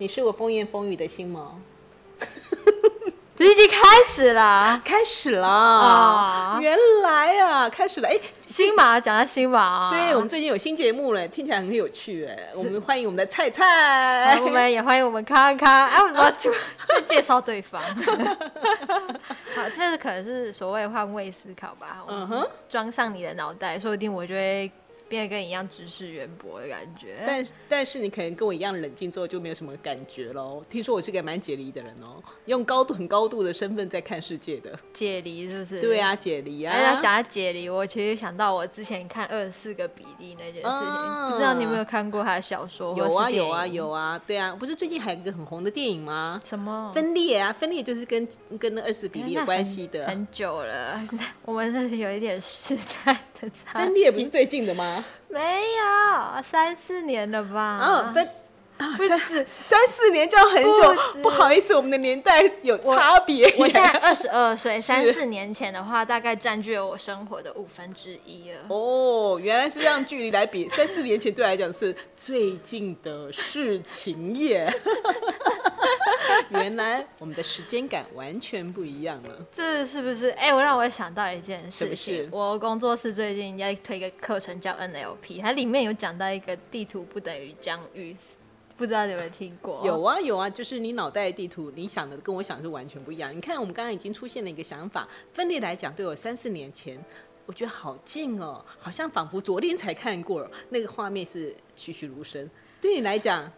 你是我风言风语的心吗？这已经开始了，开始了啊原来啊，开始了。哎，新马讲到新马啊，对我们最近有新节目了，听起来很有趣哎。我们欢迎我们的菜菜，我们也欢迎我们康康。哎，我怎么 就在介绍对方？好，这是可能是所谓换位思考吧。嗯哼，装上你的脑袋，说不定我就会变得跟你一样知识渊博的感觉。但但是你可能跟我一样冷静之后就没有什么感觉喽。听说我是个蛮解离的人哦，用高度很高度的身份在看世界的。解离是不是？对啊，解离啊。讲到解离，我其实想到我之前看二十四个比例那件事情，啊不知道你有没有看过他的小说？有啊有啊有啊，对啊，不是最近还有一个很红的电影吗？什么分裂啊，分裂就是跟跟那二十比例有关系的。很久了，我们这是有一点时代的差分裂不是最近的吗？没有三四年了吧？啊不三止三四年就要很久，止不好意思，我们的年代有差别。我现在二十二岁，三四年前的话，大概占据了我生活的五分之一了。哦，原来是这样，距离来比，三四年前对我来讲是最近的事情耶。原来我们的时间感完全不一样了。这是不是？哎、我让我想到一件事是我工作室最近在推一个课程叫 NLP，它里面有讲到一个地图不等于疆域，不知道你有没有听过？有啊有啊，就是你脑袋的地图，你想的跟我想的是完全不一样。你看，我们刚刚已经出现了一个想法，分裂来讲，对我三四年前，我觉得好近哦，好像仿佛昨天才看过，那个画面是栩栩如生。对你来讲，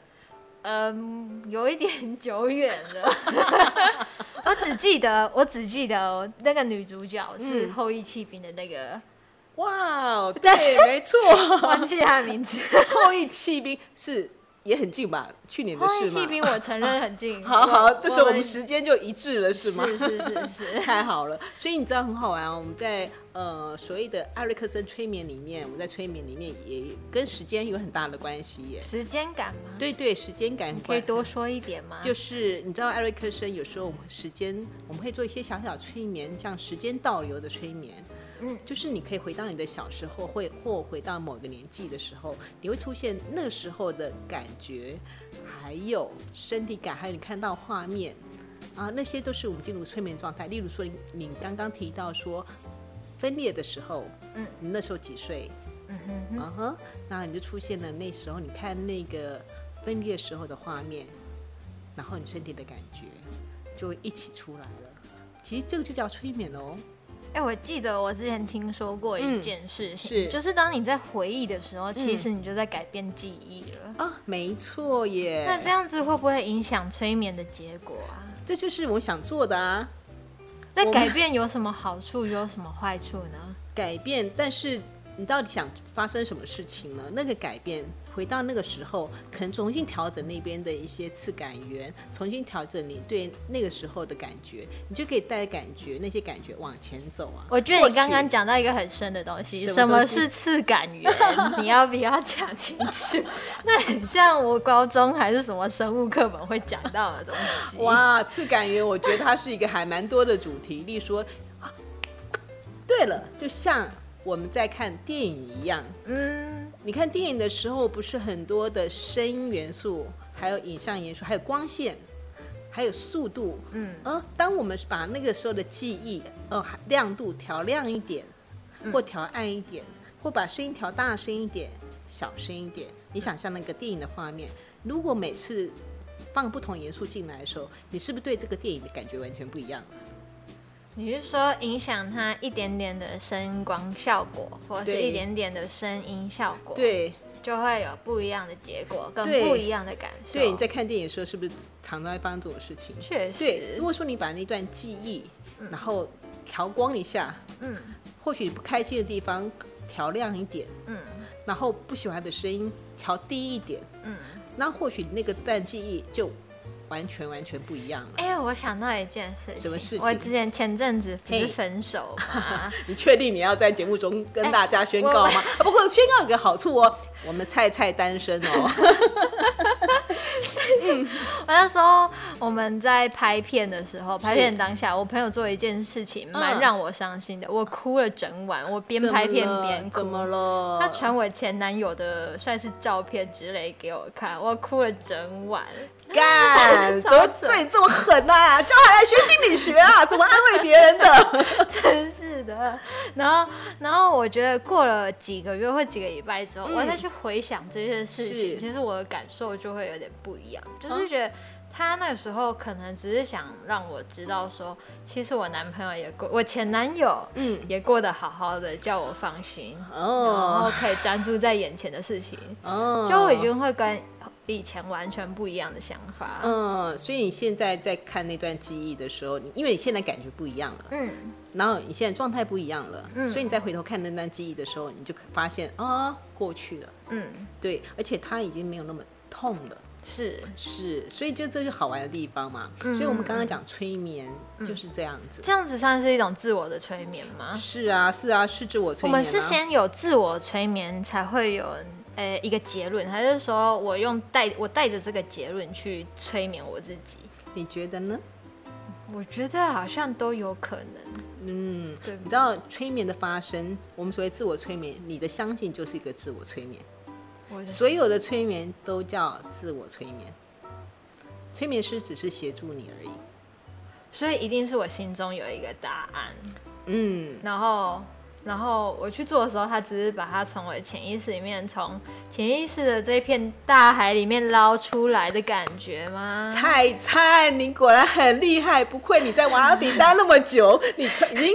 嗯，有一点久远了。我只记得，我只记得那个女主角是嗯后羿弃兵的那个，哇对，没错，忘记她的名字。后羿弃兵是也很近吧？去年的事嘛。弃兵，我承认很近。好 好，这时候我们们时间就一致了，是吗？是是是是。太好了，所以你知道很好玩哦。我们在呃所谓的艾瑞克森催眠里面，我们在催眠里面也跟时间有很大的关系耶。时间感吗？对对，时间感可以多说一点吗？就是你知道艾瑞克森有时候我们时间我们会做一些小小催眠，像时间倒流的催眠。嗯就是你可以回到你的小时候，会或回到某个年纪的时候，你会出现那时候的感觉，还有身体感，还有你看到画面啊，那些都是我们进入催眠状态。例如说你，你刚刚提到说分裂的时候，嗯，你那时候几岁？嗯哼哼，嗯哼，那你就出现了那时候你看那个分裂时候的画面，然后你身体的感觉就一起出来了。其实这个就叫催眠喽。哎、我记得我之前听说过一嗯件事情，是就是当你在回忆的时候，其实你就在改变记忆了。啊，没错耶。那这样子会不会影响催眠的结果啊？这就是我想做的啊，那改变有什么好处，有什么坏处呢？改变。但是你到底想发生什么事情呢？那个改变，回到那个时候，可能重新调整那边的一些次感源，重新调整你对那个时候的感觉，你就可以带感觉那些感觉往前走啊。我觉得你刚刚讲到一个很深的东西，什么是次感源？你要不要讲清楚？那很像我高中还是什么生物课本会讲到的东西。哇，次感源，我觉得它是一个还蛮多的主题。例如说，啊，对了，就像我们在看电影一样，嗯，你看电影的时候，不是很多的声音元素，还有影像元素，还有光线，还有速度。嗯，而当我们把那个时候的记忆，呃，亮度调亮一点，或调暗一点，或把声音调大声一点、小声一点，你想象那个电影的画面，如果每次放不同元素进来的时候，你是不是对这个电影的感觉完全不一样？了？你是说影响它一点点的声光效果，或者是一点点的声音效果，，对，就会有不一样的结果，跟不一样的感受。对，你在看电影的时候，是不是常常在发生这种事情？确对，实如，果说你把那段记忆，然后调光一下，嗯。或许你不开心的地方调亮一点，嗯。然后不喜欢的声音调低一点，嗯。那或许那个段记忆就完全完全不一样了。哎、我想到一件事情，什么事情我之前前阵子不是分手嘛，你确定你要在节目中跟哎大家宣告吗？啊不过宣告有个好处哦，我们菜菜单身哦。我那时候我们在拍片的时候，拍片当下，我朋友做一件事情蛮嗯让我伤心的，我哭了整晚，我边拍片边哭。怎么了？他传我前男友的算是照片之类给我看，我哭了整晚。干，怎么扯对你这么狠呐、叫他来学心理学啊？怎么安慰别人的？真是的。然后，然后我觉得过了几个月或几个礼拜之后，嗯我再去回想这件事情，其实我的感受就会有点不一样，就哦是觉得。他那个时候可能只是想让我知道说，其实我男朋友也过，我前男友嗯，也过得好好的，叫我放心哦，然后哦可以专注在眼前的事情，哦，就我已经会跟以前完全不一样的想法。嗯，所以你现在在看那段记忆的时候，你因为你现在感觉不一样了，嗯，然后你现在状态不一样了，嗯。所以你再回头看那段记忆的时候，你就发现啊、过去了，嗯，对，而且他已经没有那么痛了。是是，所以就这就是好玩的地方嘛。嗯所以我们刚刚讲催眠就是这样子。这样子算是一种自我的催眠吗？是啊，是啊，是自我催眠、啊。们是先有自我催眠，才会有呃一个结论，还是说我用带我带着这个结论去催眠我自己？你觉得呢？我觉得好像都有可能，嗯，对你知道催眠的发生，我们所谓自我催眠，你的相信就是一个自我催眠。所有的催眠都叫自我催眠，催眠师只是协助你而已。所以一定是我心中有一个答案，嗯，然后。然后我去做的时候，他只是把它从我的潜意识里面，从潜意识的这片大海里面捞出来的感觉吗？菜菜，你果然很厉害，不愧你在瓦尔底待那么久，你已经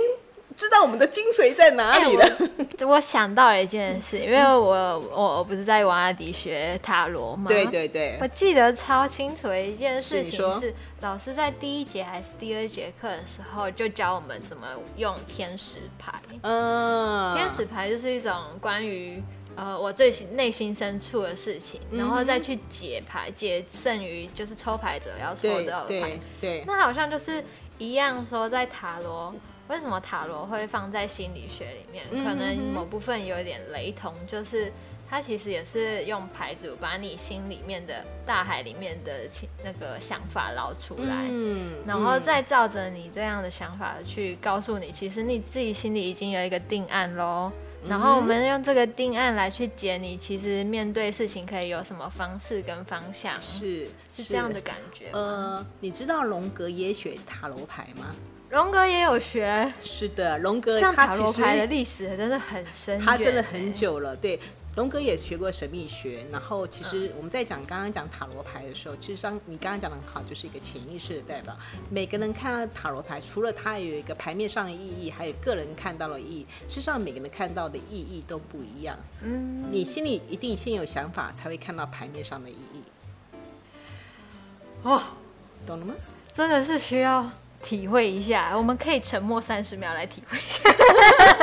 知道我们的精髓在哪里了。哎我想到了一件事，因为我我我不是在瓦拉迪学塔罗吗？对对对我，记得超清楚的一件事情是是，老师在第一节还是第二节课的时候就教我们怎么用天使牌。嗯，天使牌就是一种关于呃我最心内心深处的事情，嗯然后再去解牌，解剩余就是抽牌者要抽对到的牌对。对，那好像就是一样说，在塔罗，为什么塔罗会放在心理学里面？嗯可能某部分有一点雷同，就是它其实也是用牌组把你心里面的大海里面的情那个想法捞出来。嗯然后再照着你这样的想法去告诉你，其实你自己心里已经有一个定案喽。然后我们用这个定案来去解你，其实面对事情可以有什么方式跟方向，是是这样的。感觉吗。呃，你知道荣格也学塔罗牌吗？荣格也有学，是的，荣格这样他其塔罗牌的实历史真的很深，他真的很。久了，对。龙哥也学过神秘学，然后其嗯实我们在讲刚刚讲塔罗牌的时候，其实上你刚刚讲的很好，就是一个潜意识的代表。每个人看到塔罗牌，除了它有一个牌面上的意义，还有个人看到的意义，事实上每个人看到的意义都不一样。嗯，你心里一定先有想法，才会看到牌面上的意义，哦，懂了吗？真的是需要体会一下。我们可以沉默三十秒来体会一下。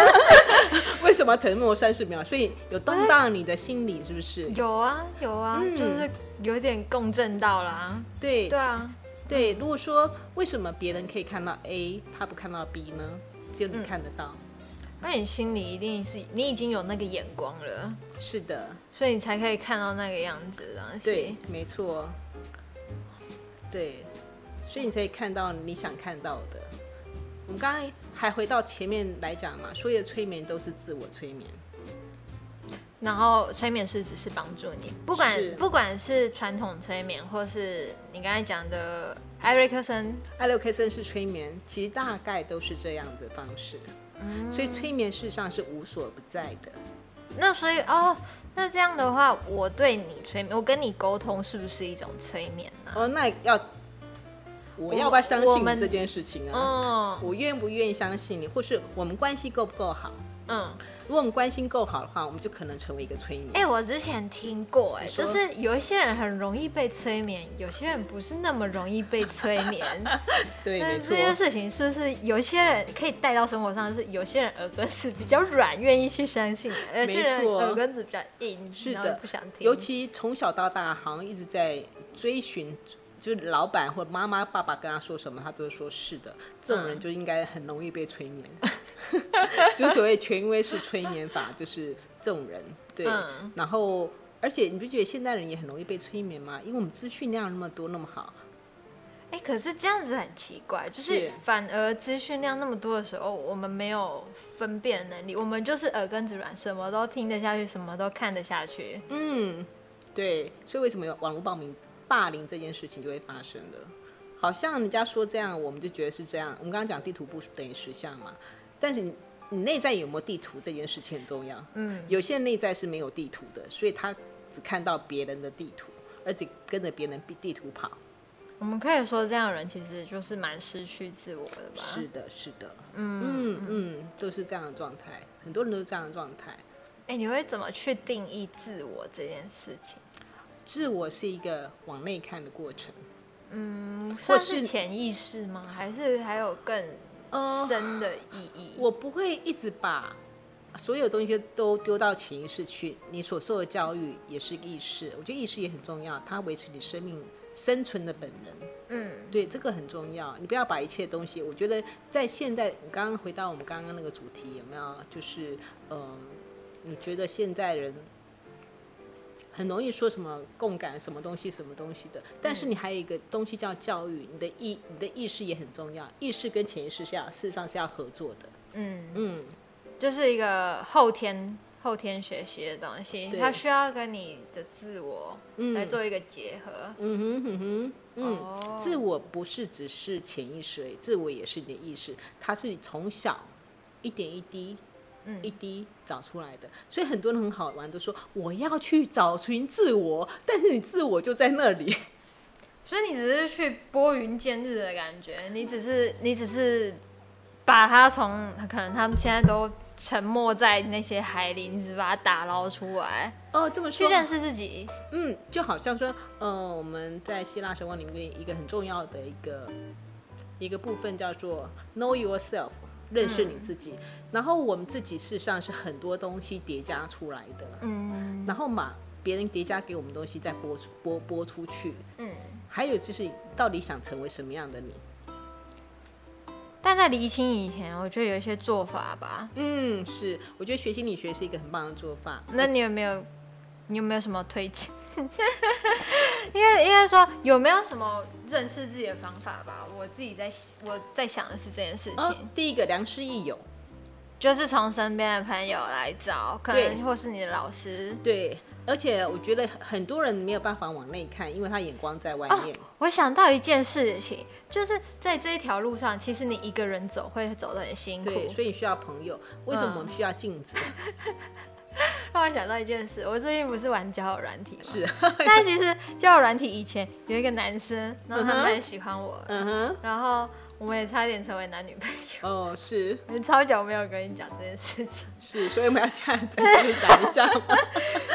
为什么沉默三十秒？所以有动荡你的心理，是不是？有啊，有啊，嗯就是有点共振到啦。对对啊，对，如果说为什么别人可以看到 A，他不看到 B 呢？只有嗯你看得到。那你心里一定是你已经有那个眼光了，是的，所以你才可以看到那个样子的东西。对，没错。对，所以你才可以看到你想看到的。我们刚刚还回到前面来讲嘛，所有的催眠都是自我催眠。然后催眠师只是帮助你，不管不管是传统催眠，或是你刚才讲的艾瑞克森，艾洛克森是催眠，其实大概都是这样子的方式。嗯所以催眠事实上是无所不在的。那所以哦，那这样的话，我对你催眠，我跟你沟通是不是一种催眠呢、哦，那要我要不要相信你这件事情啊？嗯我愿不愿意相信你，或是我们关系够不够好？嗯，如果我们关系够好的话，我们就可能成为一个催眠。哎、我之前听过、哎，就是有一些人很容易被催眠，有些人不是那么容易被催眠。对，但是这。件事情是不是有些人可以带到生活上？就是有些人耳根子比较软，愿意去相信；有些人耳根子比较硬，是的不想听。尤其从小到大，好像一直在追寻，就是老板或妈妈、爸爸跟他说什么，他都说是的。这种人嗯就应该很容易被催眠，就是所谓权威式催眠法，就是这种人。对，嗯然后而且你不觉得现代人也很容易被催眠吗？因为我们资讯量那么多，那么好，哎、可是这样子很奇怪，就是是反而资讯量那么多的时候，我们没有分辨能力，我们就是耳根子软，什么都听得下去，什么都看得下去。嗯，对，所以为什么有网络暴民霸凌这件事情就会发生了？好像人家说这样，我们就觉得是这样。我们刚刚讲地图不等于实相嘛，但是你你内在有没有地图这件事情很重要。嗯，有些人内在是没有地图的，所以他只看到别人的地图，而且跟着别人地地图跑。我们可以说这样的人其实就是蛮失去自我的吧。是的，是的，嗯，嗯嗯，都是这样的状态，很多人都是这样的状态。哎、你会怎么去定义自我这件事情？自我是一个往内看的过程。嗯，或是算是潜意识吗？还是还有更呃深的意义？我不会一直把所有东西都丢到潜意识去。你所受的教育也是意识，我觉得意识也很重要，它维持你生命生存的本能。嗯对，这个很重要。你不要把一切东西，我觉得在现在，你刚刚回到我们刚刚那个主题，有没有？就是，嗯、你觉得现在人很容易说什么共感，什么东西，什么东西的，但是你还有一个东西叫教育，你的意，你的意识也很重要。意识跟潜意识下，事实上是要合作的。嗯，嗯，就是一个后天后天学习的东西，对它需要跟你的自我嗯来做一个结合。嗯哼哼哼，嗯。哦，自我不是只是潜意识而已，自我也是你的意识，它是从小一点一滴、嗯一滴找出来的。所以很多人很好玩，都说我要去找寻自我，但是你自我就在那里。所以你只是去拨云见日的感觉，你只是你只是把它从可能他们现在都沉没在那些海里，你只把它打捞出来，哦，这么说，去认识自己。嗯，就好像说，呃，我们在希腊神话里面一个很重要的一个一个部分叫做 know yourself，认识你自己。然后我们自己事实上是很多东西叠加出来的，嗯然后嘛别人叠加给我们东西再播出播播出去。嗯。还有就是，到底想成为什么样的你？但在厘清以前，我觉得有一些做法吧。嗯，是，我觉得学心理学是一个很棒的做法。那你有没有，你有没有什么推荐？应该应该说有没有什么认识自己的方法吧？我自己在我在想的是这件事情，哦，第一个良师益友，就是从身边的朋友来找，可能或是你的老师。对，而且我觉得很多人没有办法往内看，因为他眼光在外面。我想到一件事情，就是在这一条路上，其实你一个人走会走得很辛苦。所以需要朋友。为什么嗯我们需要镜子？让我想到一件事，我最近不是玩交友软体吗？是，但其实交友软体以前有一个男生，然后他蛮喜欢我的，嗯哼，然后我们也差点成为男女朋友。哦，是我超久没有跟你讲这件事情。是，所以我们要现在在这里讲一下吗。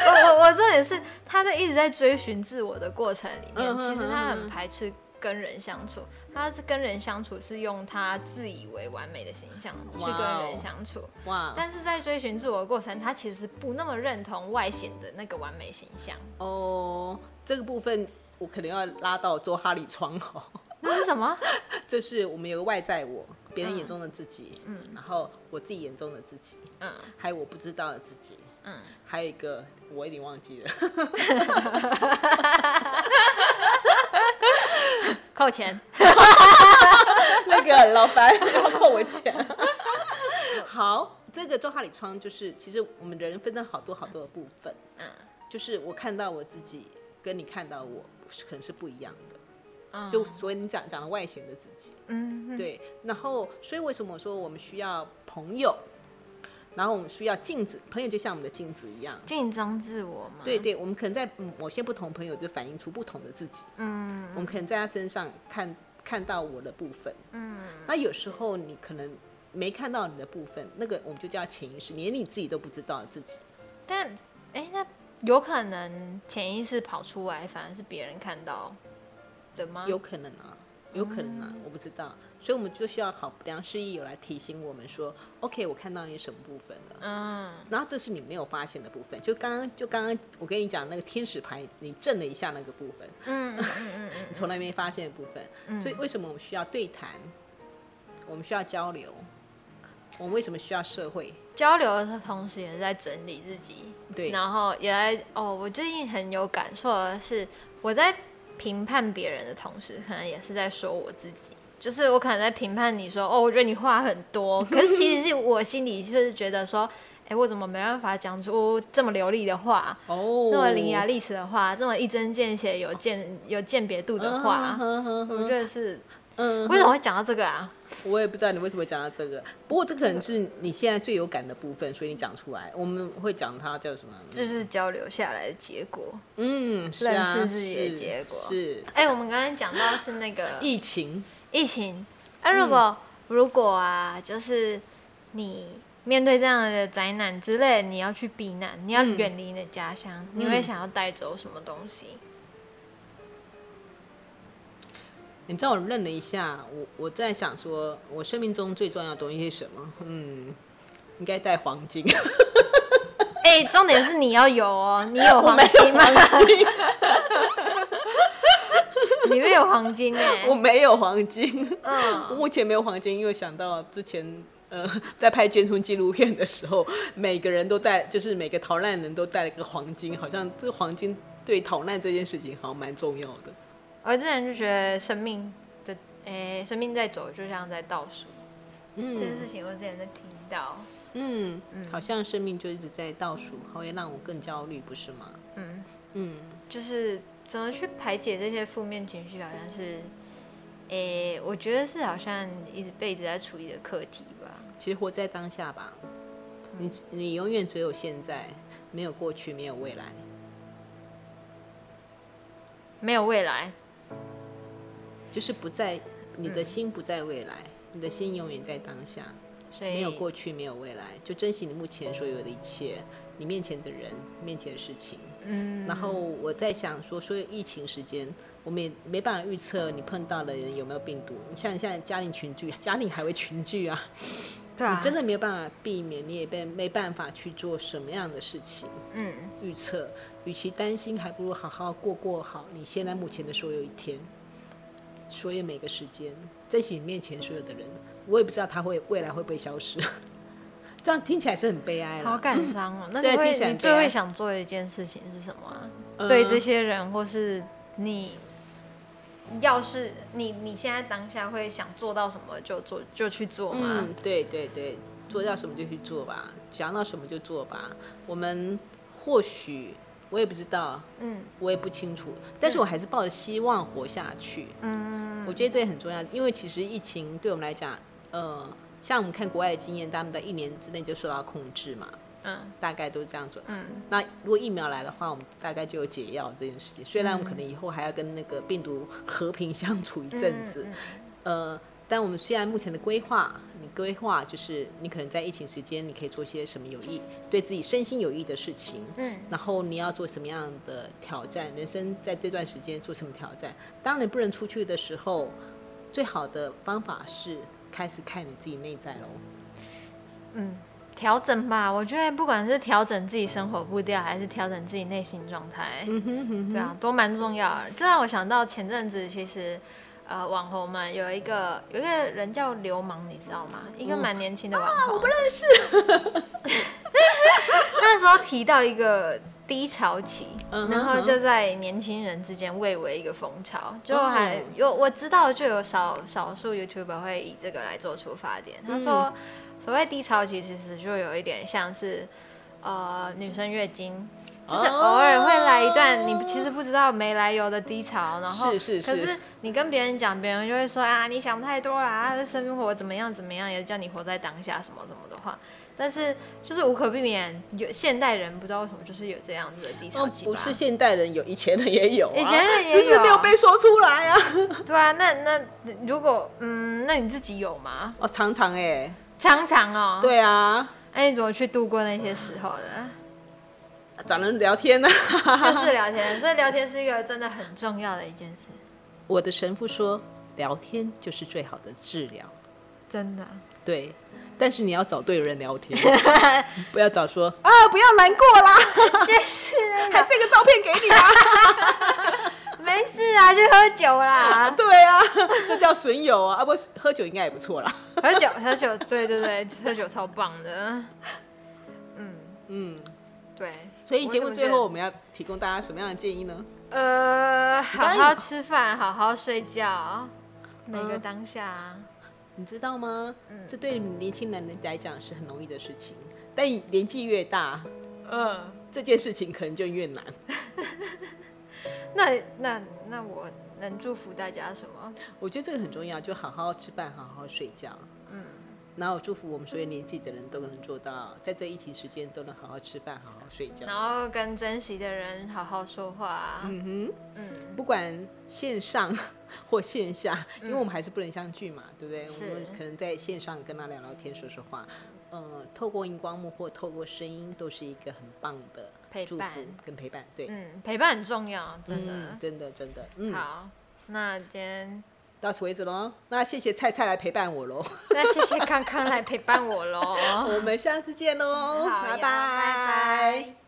我我我重点是他在一直在追寻自我的过程里面，嗯哼其实他很排斥跟人相处。他跟人相处是用他自以为完美的形象去跟人相处，哇，但是在追寻自我的过程，他其实不那么认同外显的那个完美形象。哦，这个部分我可能要拉到周哈里窗哦。那是什么？就是我们有个外在我，别人眼中的自己，嗯然后我自己眼中的自己，嗯还有我不知道的自己，嗯，还有一个我已经忘记了。扣钱。那个老板 要扣我钱。好，这个周哈里窗就是，其实我们人分成好多好多的部分，嗯就是我看到我自己，跟你看到我是可能是不一样的。嗯就所以你讲讲了外显的自己，嗯嗯对，然后所以为什么我说我们需要朋友，然后我们需要镜子，朋友就像我们的镜子一样。镜中自我嘛。对，对，我们可能在嗯某些不同朋友就反映出不同的自己，嗯我们可能在他身上看看到我的部分，嗯那有时候你可能没看到你的部分，那个我们就叫潜意识，连你自己都不知道自己。但哎、那有可能潜意识跑出来，反而是别人看到的吗？有可能啊，有可能啊，我不知道，所以我们就需要好良师益友来提醒我们说，OK，我看到你什么部分了。嗯然后这是你没有发现的部分，就刚刚就刚刚我跟你讲那个天使牌，你震了一下那个部分，嗯嗯嗯嗯 你从来没发现的部分。嗯所以为什么我们需要对谈？我们需要交流？我们为什么需要社会？交流的同时也是在整理自己，对，然后也来哦，我最近很有感受的是，我在评判别人的同时，可能也是在说我自己。就是我可能在评判你说，哦，我觉得你话很多，可是其实是我心里就是觉得说，哎，我怎么没办法讲出这么流利的话，哦，那么伶牙俐齿的话，这么一针见血、有鉴有鉴别度的话，我觉得是，嗯，为什么会讲到这个啊？我也不知道你为什么会讲到这个，不过这可能是你现在最有感的部分，所以你讲出来，我们会讲它叫什么？就是交流下来的结果，嗯，认识自己的结果是。哎，我们刚才讲到是那个疫情。疫情，那如果如果啊，就是你面对这样的灾难之类，你要去避难，你要远离你的家乡，你会想要带走什么东西？你知道我愣了一下，我我在想说，我生命中最重要的东西是什么？嗯，应该带黄金。哎，重点是你要有哦，你有黄金吗？你没有黄金哎，我没有黄金，嗯，我目前没有黄金，因为想到之前呃在拍捐村纪录片的时候，每个人都带，就是每个逃难人都带了个黄金，好像这个黄金对逃难这件事情好像蛮重要的。我之前就觉得生命的，诶，生命在走，就像在倒数，嗯，这件事情我之前在听到，嗯嗯，好像生命就一直在倒数，会让我更焦虑，不是吗？嗯嗯，就是。怎么去排解这些负面情绪？好像是，诶，我觉得是好像一辈子在处理的课题吧。其实活在当下吧，你你永远只有现在，没有过去，没有未来，没有未来，就是不在你的心不在未来，你的心永远在当下，没有过去，没有未来，就珍惜你目前所有的一切，你面前的人，面前的事情。嗯，然后我在想说，所以疫情时间，我们也没办法预测你碰到的人有没有病毒。你像你现在家庭群聚，家庭还会群聚啊，对啊，你真的没有办法避免，你也被没办法去做什么样的事情。嗯，预测，与其担心，还不如好好过过好你现在目前的所有一天，所有每个时间，珍惜你面前所有的人。我也不知道他会未来会不会消失。这样听起来是很悲哀好感伤哦。那你会你最会想做的一件事情是什么？对这些人，或是你，要是你你现在当下会想做到什么就做就去做吗？嗯，对对对，做到什么就去做吧，想到什么就做吧。我们或许我也不知道，嗯，我也不清楚，但是我还是抱着希望活下去。嗯，我觉得这也很重要，因为其实疫情对我们来讲，呃。像我们看国外的经验，他们在一年之内就受到控制嘛，嗯，大概都是这样做。嗯，那如果疫苗来的话，我们大概就有解药这件事情。虽然我们可能以后还要跟那个病毒和平相处一阵子，呃，但我们虽然目前的规划，你规划就是你可能在疫情时间，你可以做些什么有益、对自己身心有益的事情。嗯，然后你要做什么样的挑战？人生在这段时间做什么挑战？当你不能出去的时候，最好的方法是。开始看你自己内在喽。嗯，调整吧。我觉得不管是调整自己生活步调，还是调整自己内心状态，嗯哼，对啊，都蛮重要的。这让我想到前阵子，其实呃，网红们有一个有一个人叫流氓，你知道吗？一个蛮年轻的网红，我不认识。那时候提到一个。低潮期，然后就在年轻人之间蔚为一个风潮，就还有我知道就有少少数 YouTuber 会以这个来做出发点。他说，所谓低潮期其实就有一点像是，呃，女生月经，就是偶尔会来一段你其实不知道没来由的低潮，然后是是是，可是你跟别人讲，别人就会说啊，你想太多了，他的生活怎么样怎么样，也叫你活在当下什么什么的话。但是就是无可避免，有现代人不知道为什么就是有这样子的低潮期不是现代人有，以前人也有，以前人也有，只是没有被说出来啊。对啊，那那如果嗯，那你自己有吗？哦，常常哎，常常哦。对啊，那你怎么去度过那些时候的？找人聊天呢？就是聊天，所以聊天是一个真的很重要的一件事。我的神父说，聊天就是最好的治疗。真的。对。但是你要找对人聊天，不要找说啊，不要难过啦，就是还这个照片给你啦，没事啊，去喝酒啦。对啊，这叫损友啊，啊不，喝酒应该也不错啦。喝酒，喝酒，对对对，喝酒超棒的。嗯嗯，对，所以节目最后我们要提供大家什么样的建议呢？呃，好好吃饭，好好睡觉，每个嗯当下。你知道吗？嗯这对年轻人来讲是很容易的事情，但年纪越大，嗯，这件事情可能就越难。那那那我能祝福大家什么？我觉得这个很重要，就好好吃饭，好好睡觉。嗯，然后祝福我们所有年纪的人都能做到，在这疫情时间都能好好吃饭，好好睡觉。然后跟珍惜的人好好说话。嗯哼，嗯，不管线上或线下，因为我们还是不能相聚嘛，对不对？是我们可能在线上跟他聊聊天、说说话。呃，透过荧光幕或透过声音，都是一个很棒的祝陪伴福跟陪伴。对，嗯，陪伴很重要，真的。嗯真的真的，嗯，好，那今天到此为止喽。那谢谢菜菜来陪伴我喽，那谢谢康康来陪伴我喽。我们下次见喽，拜拜